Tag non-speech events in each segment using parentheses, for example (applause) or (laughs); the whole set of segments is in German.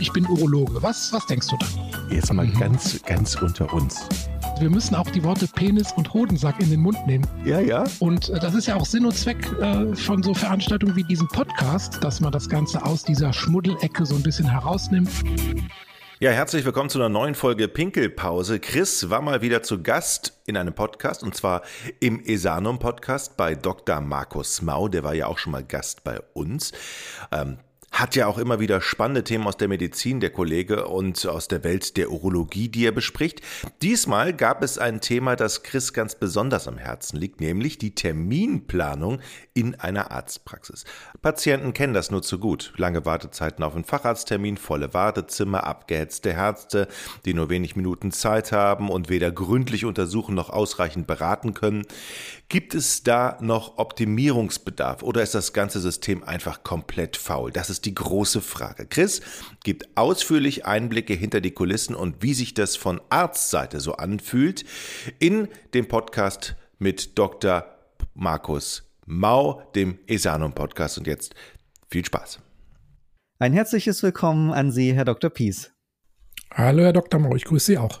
ich bin Urologe. Was, was denkst du dann? Jetzt mal mhm. ganz, ganz unter uns. Wir müssen auch die Worte Penis und Hodensack in den Mund nehmen. Ja, ja. Und äh, das ist ja auch Sinn und Zweck äh, von so Veranstaltungen wie diesem Podcast, dass man das Ganze aus dieser Schmuddelecke so ein bisschen herausnimmt. Ja, herzlich willkommen zu einer neuen Folge Pinkelpause. Chris war mal wieder zu Gast in einem Podcast und zwar im Esanum Podcast bei Dr. Markus Mau. Der war ja auch schon mal Gast bei uns. Ähm, hat ja auch immer wieder spannende Themen aus der Medizin, der Kollege, und aus der Welt der Urologie, die er bespricht. Diesmal gab es ein Thema, das Chris ganz besonders am Herzen liegt, nämlich die Terminplanung in einer Arztpraxis. Patienten kennen das nur zu gut. Lange Wartezeiten auf einen Facharzttermin, volle Wartezimmer, abgehetzte Ärzte, die nur wenig Minuten Zeit haben und weder gründlich untersuchen noch ausreichend beraten können. Gibt es da noch Optimierungsbedarf oder ist das ganze System einfach komplett faul? Das ist die große Frage. Chris gibt ausführlich Einblicke hinter die Kulissen und wie sich das von Arztseite so anfühlt in dem Podcast mit Dr. Markus Mau, dem Esanum Podcast. Und jetzt viel Spaß. Ein herzliches Willkommen an Sie, Herr Dr. Pies. Hallo, Herr Dr. Mau, ich grüße Sie auch.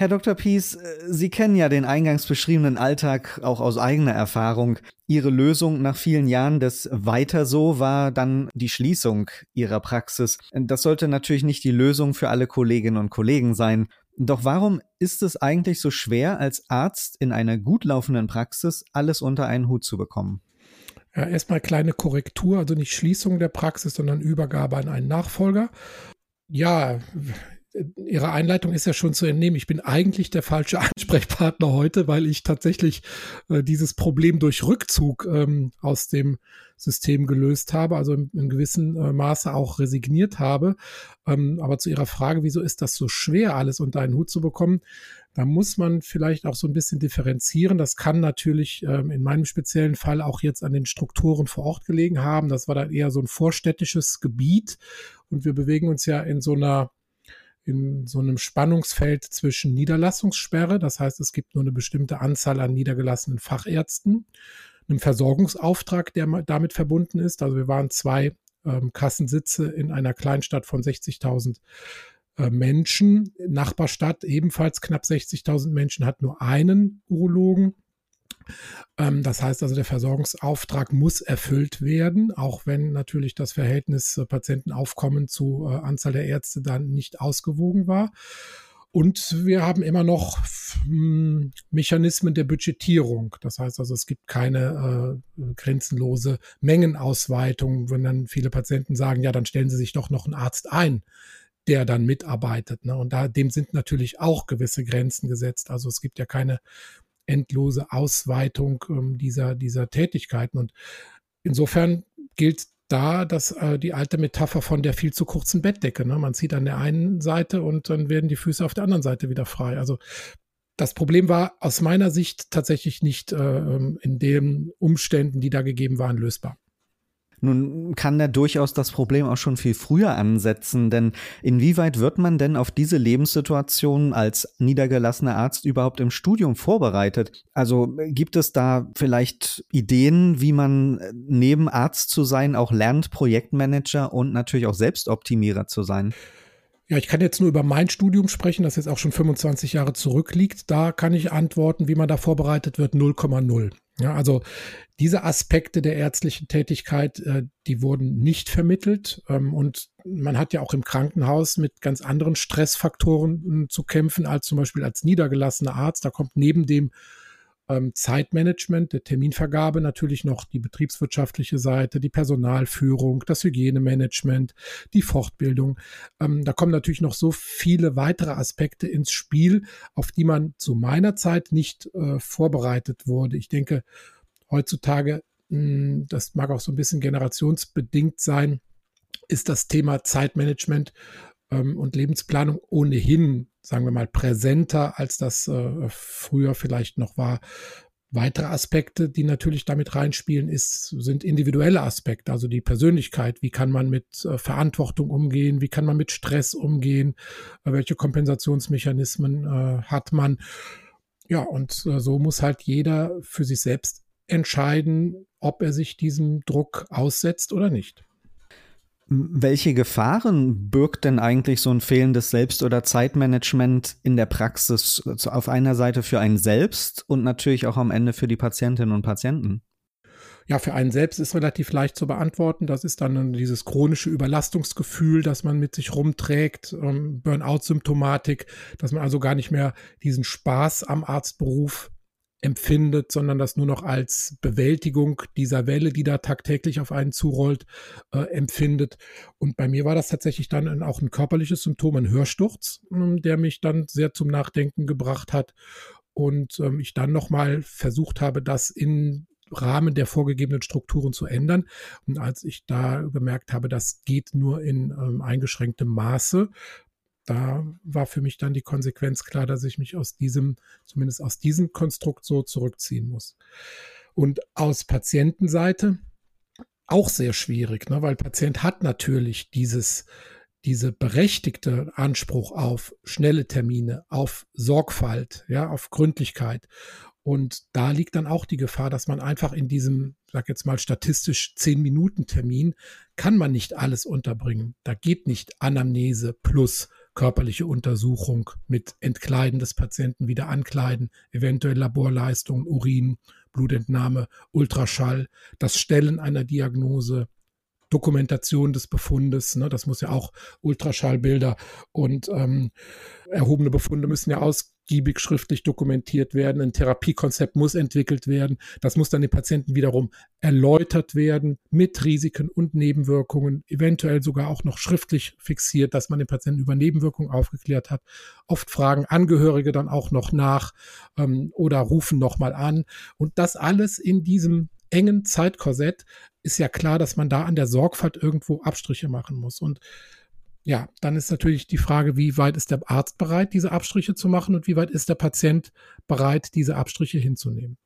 Herr Dr. Pies, äh, Sie kennen ja den eingangs beschriebenen Alltag auch aus eigener Erfahrung. Ihre Lösung nach vielen Jahren des Weiter so war dann die Schließung Ihrer Praxis. Das sollte natürlich nicht die Lösung für alle Kolleginnen und Kollegen sein. Doch warum ist es eigentlich so schwer, als Arzt in einer gut laufenden Praxis alles unter einen Hut zu bekommen? Ja, erstmal kleine Korrektur, also nicht Schließung der Praxis, sondern Übergabe an einen Nachfolger. Ja, Ihre Einleitung ist ja schon zu entnehmen. Ich bin eigentlich der falsche (laughs) Ansprechpartner heute, weil ich tatsächlich äh, dieses Problem durch Rückzug ähm, aus dem System gelöst habe, also in, in gewissem äh, Maße auch resigniert habe. Ähm, aber zu Ihrer Frage, wieso ist das so schwer, alles unter einen Hut zu bekommen? Da muss man vielleicht auch so ein bisschen differenzieren. Das kann natürlich ähm, in meinem speziellen Fall auch jetzt an den Strukturen vor Ort gelegen haben. Das war dann eher so ein vorstädtisches Gebiet und wir bewegen uns ja in so einer in so einem Spannungsfeld zwischen Niederlassungssperre, das heißt, es gibt nur eine bestimmte Anzahl an niedergelassenen Fachärzten, einem Versorgungsauftrag, der damit verbunden ist. Also wir waren zwei ähm, Kassensitze in einer Kleinstadt von 60.000 äh, Menschen. Nachbarstadt ebenfalls knapp 60.000 Menschen hat nur einen Urologen. Ähm, das heißt also, der Versorgungsauftrag muss erfüllt werden, auch wenn natürlich das Verhältnis äh, Patientenaufkommen zu äh, Anzahl der Ärzte dann nicht ausgewogen war. Und wir haben immer noch hm, Mechanismen der Budgetierung. Das heißt also, es gibt keine äh, grenzenlose Mengenausweitung, wenn dann viele Patienten sagen, ja, dann stellen Sie sich doch noch einen Arzt ein, der dann mitarbeitet. Ne? Und da, dem sind natürlich auch gewisse Grenzen gesetzt. Also es gibt ja keine endlose Ausweitung ähm, dieser, dieser Tätigkeiten. Und insofern gilt da das, äh, die alte Metapher von der viel zu kurzen Bettdecke. Ne? Man zieht an der einen Seite und dann werden die Füße auf der anderen Seite wieder frei. Also das Problem war aus meiner Sicht tatsächlich nicht äh, ähm, in den Umständen, die da gegeben waren, lösbar. Nun kann er durchaus das Problem auch schon viel früher ansetzen, denn inwieweit wird man denn auf diese Lebenssituation als niedergelassener Arzt überhaupt im Studium vorbereitet? Also gibt es da vielleicht Ideen, wie man äh, neben Arzt zu sein auch lernt, Projektmanager und natürlich auch Selbstoptimierer zu sein? Ja, ich kann jetzt nur über mein Studium sprechen, das jetzt auch schon 25 Jahre zurückliegt. Da kann ich antworten, wie man da vorbereitet wird, 0,0. Ja, also diese Aspekte der ärztlichen Tätigkeit, äh, die wurden nicht vermittelt. Ähm, und man hat ja auch im Krankenhaus mit ganz anderen Stressfaktoren äh, zu kämpfen als zum Beispiel als niedergelassener Arzt. Da kommt neben dem ähm, Zeitmanagement, der Terminvergabe natürlich noch die betriebswirtschaftliche Seite, die Personalführung, das Hygienemanagement, die Fortbildung. Ähm, da kommen natürlich noch so viele weitere Aspekte ins Spiel, auf die man zu meiner Zeit nicht äh, vorbereitet wurde. Ich denke, heutzutage, mh, hm, das mag auch so ein bisschen generationsbedingt sein, ist das Thema Zeitmanagement ähm, und Lebensplanung ohnehin, sagen wir mal, präsenter, als das äh, früher vielleicht noch war. Weitere Aspekte, die natürlich damit reinspielen, ist, sind individuelle Aspekte, also die Persönlichkeit. Wie kann man mit äh, Verantwortung umgehen? Wie kann man mit Stress umgehen? Äh, welche Kompensationsmechanismen äh, hat man? Ja, und äh, so muss halt jeder für sich selbst entscheiden, ob er sich diesem Druck aussetzt oder nicht. Welche Gefahren birgt denn eigentlich so ein fehlendes Selbst- oder Zeitmanagement in der Praxis auf einer Seite für einen selbst und natürlich auch am Ende für die Patientinnen und Patienten? Ja, für einen selbst ist relativ leicht zu beantworten. Das ist dann dieses chronische Überlastungsgefühl, das man mit sich rumträgt, ähm, Burnout-Symptomatik, dass man also gar nicht mehr diesen Spaß am Arztberuf empfindet, sondern das nur noch als Bewältigung dieser Welle, die da tagtäglich auf einen zurollt, äh, empfindet. Und bei mir war das tatsächlich dann auch ein körperliches Symptom, ein Hörsturz, äh, der mich dann sehr zum Nachdenken gebracht hat. Und ähm, ich dann nochmal versucht habe, das in Rahmen der vorgegebenen Strukturen zu ändern. Und als ich da gemerkt habe, das geht nur in ähm, eingeschränktem Maße, da war für mich dann die Konsequenz klar, dass ich mich aus diesem, zumindest aus diesem Konstrukt so zurückziehen muss. Und aus Patientenseite auch sehr schwierig, ne? weil Patient hat natürlich dieses, diese berechtigte Anspruch auf schnelle Termine, auf Sorgfalt, ja, auf Gründlichkeit. Und da liegt dann auch die Gefahr, dass man einfach in diesem, sag jetzt mal statistisch zehn Minuten Termin, kann man nicht alles unterbringen. Da geht nicht Anamnese plus körperliche Untersuchung mit Entkleiden des Patienten, wieder ankleiden, eventuell Laborleistungen, Urin, Blutentnahme, Ultraschall, das Stellen einer Diagnose, Dokumentation des Befundes, ne, das muss ja auch Ultraschallbilder und ähm, erhobene Befunde müssen ja aus ausgiebig schriftlich dokumentiert werden. Ein Therapiekonzept muss entwickelt werden. Das muss dann den Patienten wiederum erläutert werden mit Risiken und Nebenwirkungen, eventuell sogar auch noch schriftlich fixiert, dass man den Patienten über Nebenwirkungen aufgeklärt hat. Oft fragen Angehörige dann auch noch nach ähm, oder rufen nochmal an. Und das alles in diesem engen Zeitkorsett ist ja klar, dass man da an der Sorgfalt irgendwo Abstriche machen muss. Und ja, dann ist natürlich die Frage, wie weit ist der Arzt bereit, diese Abstriche zu machen und wie weit ist der Patient bereit, diese Abstriche hinzunehmen.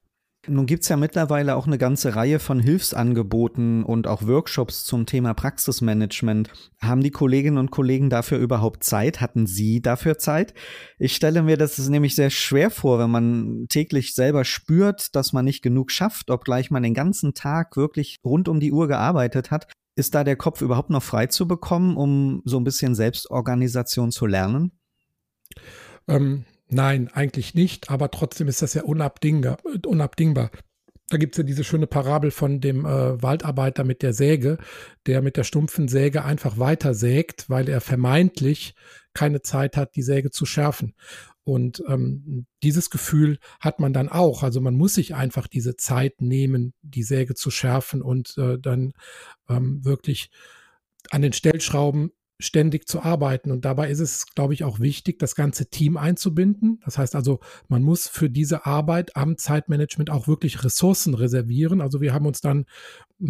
Nun gibt es ja mittlerweile auch eine ganze Reihe von Hilfsangeboten und auch Workshops zum Thema Praxismanagement. Haben die Kolleginnen und Kollegen dafür überhaupt Zeit? Hatten Sie dafür Zeit? Ich stelle mir das nämlich sehr schwer vor, wenn man täglich selber spürt, dass man nicht genug schafft, obgleich man den ganzen Tag wirklich rund um die Uhr gearbeitet hat ist da der Kopf überhaupt noch frei zu bekommen, um so ein bisschen Selbstorganisation zu lernen? Ähm, nein, eigentlich nicht, aber trotzdem ist das ja unabdingbar. unabdingbar. Da gibt es ja diese schöne Parabel von dem äh, Waldarbeiter mit der Säge, der mit der stumpfen Säge einfach weiter sägt, weil er vermeintlich keine Zeit hat, die Säge zu schärfen. Und ähm, dieses Gefühl hat man dann auch. Also man muss sich einfach diese Zeit nehmen, die Säge zu schärfen und äh, dann ähm, wirklich an den Stellschrauben ständig zu arbeiten. Und dabei ist es, glaube ich, auch wichtig, das ganze Team einzubinden. Das heißt also, man muss für diese Arbeit am Zeitmanagement auch wirklich Ressourcen reservieren. Also wir haben uns dann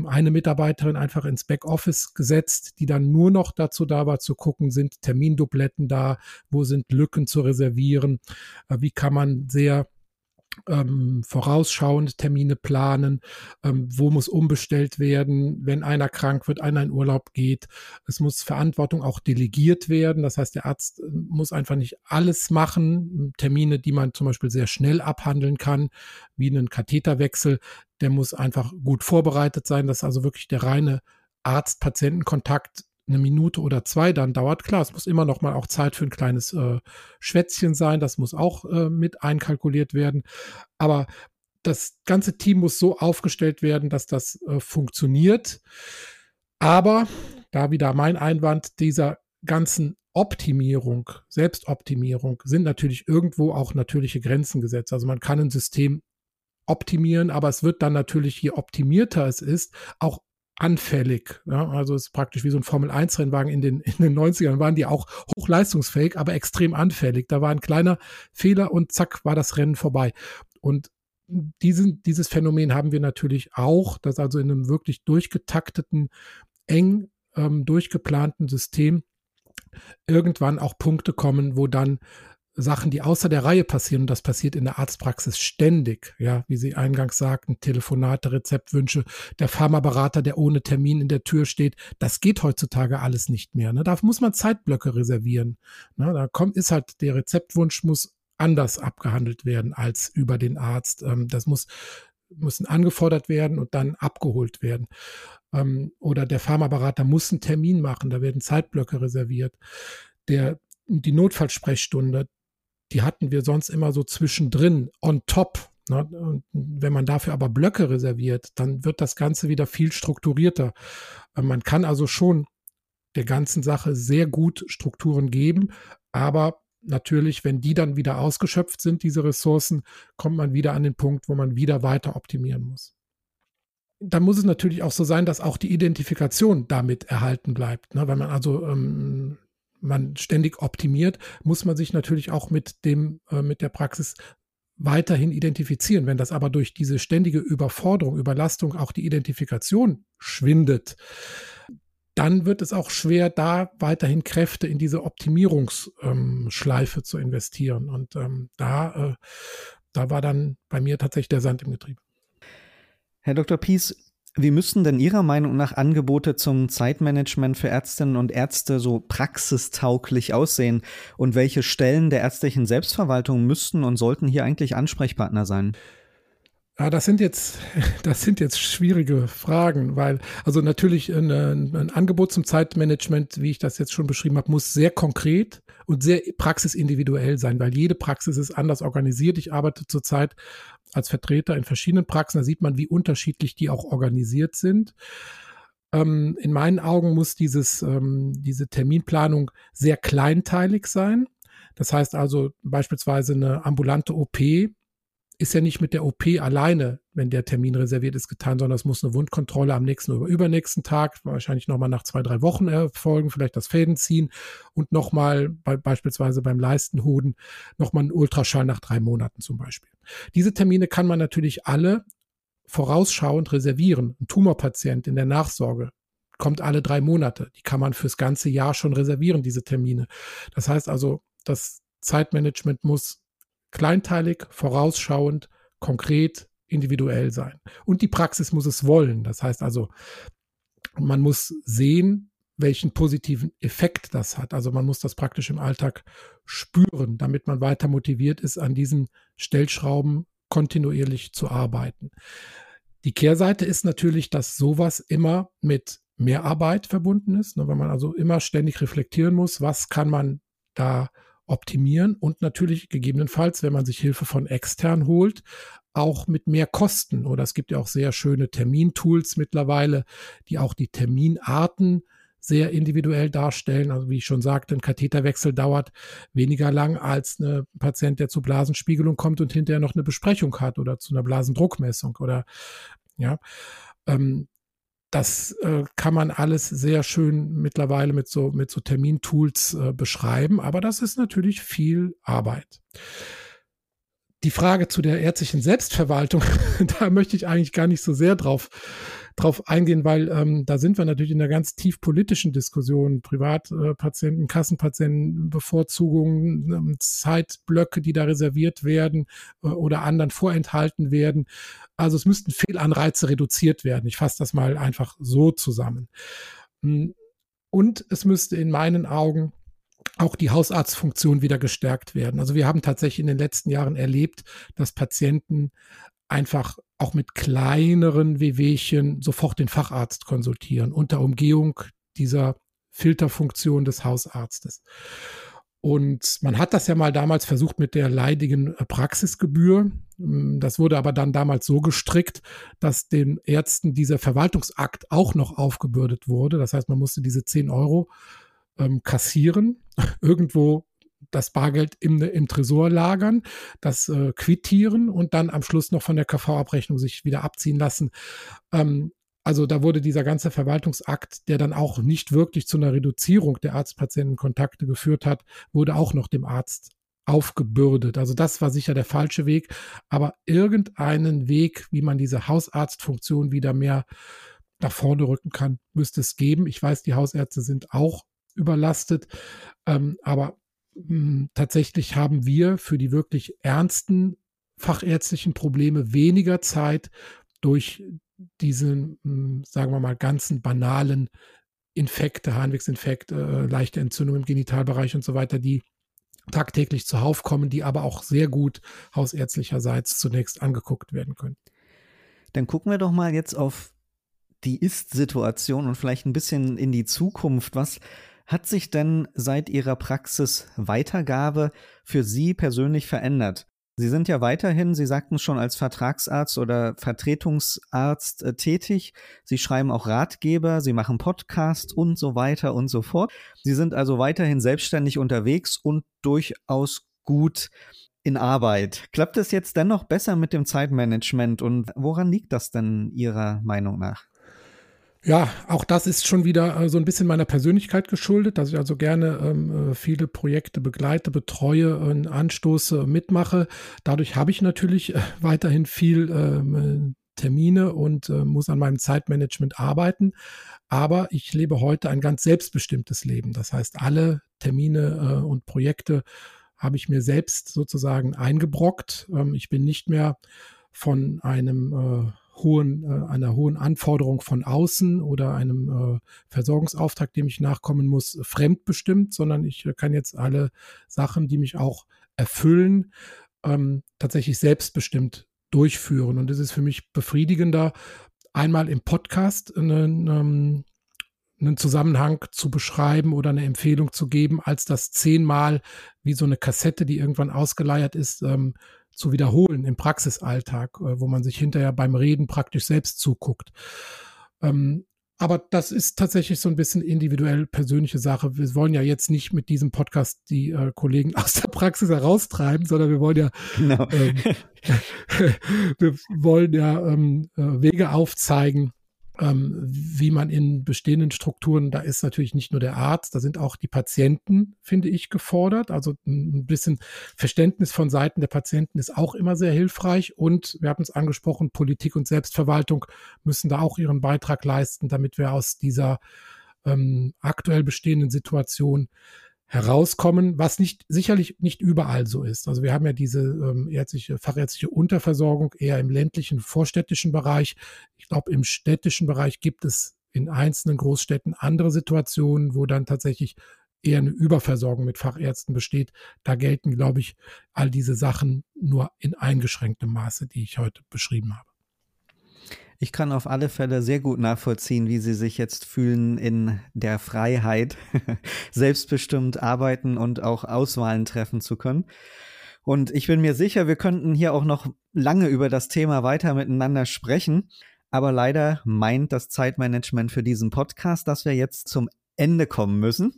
eine Mitarbeiterin einfach ins Backoffice gesetzt, die dann nur noch dazu da war, zu gucken, sind Termindubletten da, wo sind Lücken zu reservieren, äh, wie kann man sehr ähm, vorausschauend Termine planen, ähm, wo muss umbestellt werden, wenn einer krank wird, einer in Urlaub geht. Es muss Verantwortung auch delegiert werden. Das heißt, der Arzt äh, muss einfach nicht alles machen. Termine, die man zum Beispiel sehr schnell abhandeln kann, wie einen Katheterwechsel, der muss einfach gut vorbereitet sein, dass also wirklich der reine Arzt-Patienten-Kontakt eine Minute oder zwei dann dauert. Klar, es muss immer noch mal auch Zeit für ein kleines äh, Schwätzchen sein. Das muss auch äh, mit einkalkuliert werden. Aber das ganze Team muss so aufgestellt werden, dass das äh, funktioniert. Aber da wieder mein Einwand dieser ganzen Optimierung, Selbstoptimierung sind natürlich irgendwo auch natürliche Grenzen gesetzt. Also man kann ein System optimieren, aber es wird dann natürlich, je optimierter es ist, auch anfällig. Ja? Also es ist praktisch wie so ein Formel-1-Rennwagen in den, in den 90ern, waren die auch hochleistungsfähig, aber extrem anfällig. Da war ein kleiner Fehler und zack, war das Rennen vorbei. Und diesen, dieses Phänomen haben wir natürlich auch, dass also in einem wirklich durchgetakteten, eng ähm, durchgeplanten System irgendwann auch Punkte kommen, wo dann Sachen, die außer der Reihe passieren, und das passiert in der Arztpraxis ständig, ja, wie Sie eingangs sagten, Telefonate, Rezeptwünsche, der Pharmaberater, der ohne Termin in der Tür steht, das geht heutzutage alles nicht mehr. Ne? Da muss man Zeitblöcke reservieren. Ne? Da kommt, ist halt, der Rezeptwunsch muss anders abgehandelt werden als über den Arzt. Ähm, das muss müssen angefordert werden und dann abgeholt werden. Ähm, oder der Pharmaberater muss einen Termin machen, da werden Zeitblöcke reserviert. Der, die Notfallsprechstunde, die hatten wir sonst immer so zwischendrin, on top. Ne? Und wenn man dafür aber Blöcke reserviert, dann wird das Ganze wieder viel strukturierter. Äh, man kann also schon der ganzen Sache sehr gut Strukturen geben, aber natürlich, wenn die dann wieder ausgeschöpft sind, diese Ressourcen, kommt man wieder an den Punkt, wo man wieder weiter optimieren muss. Da muss es natürlich auch so sein, dass auch die Identifikation damit erhalten bleibt. Ne? Wenn man also ähm, man ständig optimiert, muss man sich natürlich auch mit dem, äh, mit der Praxis weiterhin identifizieren. Wenn das aber durch diese ständige Überforderung, Überlastung auch die Identifikation schwindet, dann wird es auch schwer, da weiterhin Kräfte in diese Optimierungsschleife ähm, zu investieren. Und ähm, da, äh, da war dann bei mir tatsächlich der Sand im Getriebe. Herr Dr. Pies, wie müssten denn Ihrer Meinung nach Angebote zum Zeitmanagement für Ärztinnen und Ärzte so praxistauglich aussehen? Und welche Stellen der ärztlichen Selbstverwaltung müssten und sollten hier eigentlich Ansprechpartner sein? Ja, das sind jetzt, (laughs) das sind jetzt schwierige Fragen, weil, also natürlich ein, ein, Angebot zum Zeitmanagement, wie ich das jetzt schon beschrieben habe, muss sehr konkret und sehr praxisindividuell sein, weil jede Praxis ist anders organisiert. Ich arbeite zurzeit als Vertreter in verschiedenen Praxen, da sieht man, wie unterschiedlich die auch organisiert sind. Ähm, in meinen Augen muss dieses, ähm, diese Terminplanung sehr kleinteilig sein. Das heißt also beispielsweise eine ambulante OP ist ja nicht mit der OP alleine, wenn der Termin reserviert ist, getan, sondern es muss eine Wundkontrolle am nächsten oder übernächsten Tag, wahrscheinlich nochmal nach zwei, drei Wochen erfolgen, vielleicht das Fäden ziehen und nochmal bei, beispielsweise beim Leistenhoden nochmal ein Ultraschall nach drei Monaten zum Beispiel. Diese Termine kann man natürlich alle vorausschauend reservieren. Ein Tumorpatient in der Nachsorge kommt alle drei Monate. Die kann man fürs ganze Jahr schon reservieren, diese Termine. Das heißt also, das Zeitmanagement muss kleinteilig, vorausschauend, konkret, individuell sein. Und die Praxis muss es wollen. Das heißt also, man muss sehen, welchen positiven Effekt das hat. Also man muss das praktisch im Alltag spüren, damit man weiter motiviert ist, an diesen Stellschrauben kontinuierlich zu arbeiten. Die Kehrseite ist natürlich, dass sowas immer mit Mehrarbeit verbunden ist, ne, wenn man also immer ständig reflektieren muss, was kann man da optimieren und natürlich gegebenenfalls, wenn man sich Hilfe von extern holt, auch mit mehr Kosten. Oder es gibt ja auch sehr schöne Termintools mittlerweile, die auch die Terminarten sehr individuell darstellen. Also wie ich schon sagte, ein Katheterwechsel dauert weniger lang als ein Patient, der zur Blasenspiegelung kommt und hinterher noch eine Besprechung hat oder zu einer Blasendruckmessung oder ja. Ähm, das äh, kann man alles sehr schön mittlerweile mit so, mit so Termintools äh, beschreiben, aber das ist natürlich viel Arbeit. Die Frage zu der ärztlichen Selbstverwaltung, (laughs) da möchte ich eigentlich gar nicht so sehr drauf drauf eingehen, weil ähm, da sind wir natürlich in einer ganz tief politischen Diskussion. Privatpatienten, Kassenpatienten, Bevorzugungen, ähm, Zeitblöcke, die da reserviert werden äh, oder anderen vorenthalten werden. Also es müssten Fehlanreize reduziert werden. Ich fasse das mal einfach so zusammen. Hm, und es müsste in meinen Augen auch die Hausarztfunktion wieder gestärkt werden. Also wir haben tatsächlich in den letzten Jahren erlebt, dass Patienten einfach auch mit kleineren Wehwehchen sofort den Facharzt konsultieren, unter Umgehung dieser Filterfunktion des Hausarztes. Und man hat das ja mal damals versucht mit der leidigen Praxisgebühr. Das wurde aber dann damals so gestrickt, dass den Ärzten dieser Verwaltungsakt auch noch aufgebürdet wurde. Das heißt, man musste diese 10 Euro ähm, kassieren, (laughs) irgendwo das Bargeld im, im Tresor lagern, das äh, quittieren und dann am Schluss noch von der KV-Abrechnung sich wieder abziehen lassen. Ähm, also da wurde dieser ganze Verwaltungsakt, der dann auch nicht wirklich zu einer Reduzierung der Arzt-Patienten-Kontakte geführt hat, wurde auch noch dem Arzt aufgebürdet. Also das war sicher der falsche Weg, aber irgendeinen Weg, wie man diese Hausarztfunktion wieder mehr nach vorne rücken kann, müsste es geben. Ich weiß, die Hausärzte sind auch überlastet, ähm, aber hm, tatsächlich haben wir für die wirklich ernsten fachärztlichen Probleme weniger Zeit durch diesen, hm, sagen wir mal, ganzen banalen Infekte, Harnwegsinfekt, äh, leichte Entzündung im Genitalbereich und so weiter, die tagtäglich zuhauf kommen, die aber auch sehr gut hausärztlicherseits zunächst angeguckt werden können. Dann gucken wir doch mal jetzt auf die Ist-Situation und vielleicht ein bisschen in die Zukunft. Was hat sich denn seit Ihrer Praxisweitergabe für Sie persönlich verändert? Sie sind ja weiterhin, Sie sagten schon, als Vertragsarzt oder Vertretungsarzt äh, tätig. Sie schreiben auch Ratgeber, Sie machen Podcasts und so weiter und so fort. Sie sind also weiterhin selbstständig unterwegs und durchaus gut in Arbeit. Klappt es jetzt dennoch besser mit dem Zeitmanagement und woran liegt das denn Ihrer Meinung nach? Ja, auch das ist schon wieder äh, so ein bisschen meiner Persönlichkeit geschuldet, dass ich also gerne ähm, äh, viele Projekte begleite, betreue, äh, anstoße, mitmache. Dadurch habe ich natürlich äh, weiterhin viel ähm, Termine und äh, muss an meinem Zeitmanagement arbeiten. Aber ich lebe heute ein ganz selbstbestimmtes Leben. Das heißt, alle Termine äh, und Projekte habe ich mir selbst sozusagen eingebrockt. Ähm, ich bin nicht mehr von einem hohen, äh, einer hohen Anforderung von außen oder einem äh, Versorgungsauftrag, dem ich nachkommen muss, fremdbestimmt, sondern ich äh, kann jetzt alle Sachen, die mich auch erfüllen, ähm, tatsächlich selbstbestimmt durchführen. Und es ist für mich befriedigender, einmal im Podcast einen, ähm, einen Zusammenhang zu beschreiben oder eine Empfehlung zu geben, als das zehnmal wie so eine Kassette, die irgendwann ausgeleiert ist, ähm, zu wiederholen im Praxisalltag, äh, wo man sich hinterher beim Reden praktisch selbst zuguckt. Ähm, aber das ist tatsächlich so ein bisschen individuell persönliche Sache. Wir wollen ja jetzt nicht mit diesem Podcast die äh, Kollegen (laughs) aus der Praxis heraustreiben, sondern wir wollen ja, genau. ähm, (laughs) wir wollen ja ähm, äh, Wege aufzeigen, ähm, wie man in bestehenden Strukturen, da ist natürlich nicht nur der Arzt, da sind auch die Patienten, finde ich, gefordert. Also ein bisschen Verständnis von Seiten der Patienten ist auch immer sehr hilfreich. Und wir haben es angesprochen, Politik und Selbstverwaltung müssen da auch ihren Beitrag leisten, damit wir aus dieser ähm, aktuell bestehenden Situation herauskommen, was nicht sicherlich nicht überall so ist. Also wir haben ja diese ähm, ärztliche, fachärztliche Unterversorgung eher im ländlichen, vorstädtischen Bereich. Ich glaube, im städtischen Bereich gibt es in einzelnen Großstädten andere Situationen, wo dann tatsächlich eher eine Überversorgung mit Fachärzten besteht. Da gelten, glaube ich, all diese Sachen nur in eingeschränktem Maße, die ich heute beschrieben habe. Ich kann auf alle Fälle sehr gut nachvollziehen, wie Sie sich jetzt fühlen in der Freiheit, (laughs) selbstbestimmt arbeiten und auch Auswahlen treffen zu können. Und ich bin mir sicher, wir könnten hier auch noch lange über das Thema weiter miteinander sprechen. Aber leider meint das Zeitmanagement für diesen Podcast, dass wir jetzt zum Ende kommen müssen.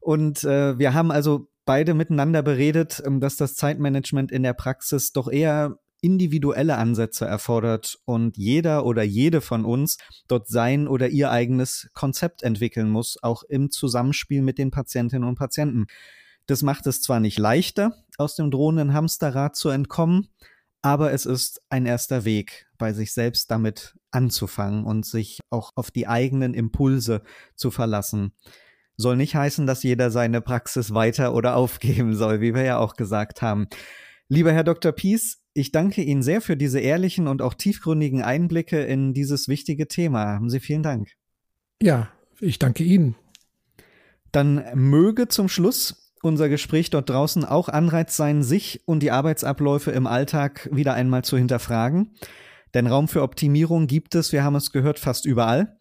Und äh, wir haben also beide miteinander beredet, ähm, dass das Zeitmanagement in der Praxis doch eher individuelle Ansätze erfordert und jeder oder jede von uns dort sein oder ihr eigenes Konzept entwickeln muss, auch im Zusammenspiel mit den Patientinnen und Patienten. Das macht es zwar nicht leichter, aus dem drohenden Hamsterrad zu entkommen, aber es ist ein erster Weg, bei sich selbst damit anzufangen und sich auch auf die eigenen Impulse zu verlassen. Soll nicht heißen, dass jeder seine Praxis weiter oder aufgeben soll, wie wir ja auch gesagt haben. Lieber Herr Dr. Pies, ich danke Ihnen sehr für diese ehrlichen und auch tiefgründigen Einblicke in dieses wichtige Thema. Haben Sie vielen Dank. Ja, ich danke Ihnen. Dann möge zum Schluss unser Gespräch dort draußen auch Anreiz sein, sich und die Arbeitsabläufe im Alltag wieder einmal zu hinterfragen. Denn Raum für Optimierung gibt es, wir haben es gehört, fast überall.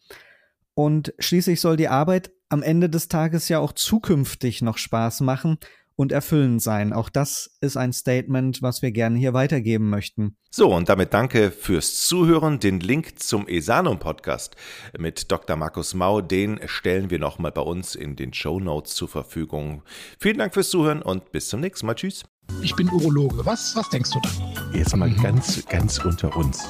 Und schließlich soll die Arbeit am Ende des Tages ja auch zukünftig noch Spaß machen und erfüllend sein. Auch das ist ein Statement, was wir gerne hier weitergeben möchten. So, und damit danke fürs Zuhören. Den Link zum Esanum Podcast mit Dr. Markus Mau, den stellen wir nochmal bei uns in den Show Notes zur Verfügung. Vielen Dank fürs Zuhören und bis zum nächsten Mal. Tschüss. Ich bin Urologe. Was, was denkst du da? Jetzt mal mhm. ganz, ganz unter uns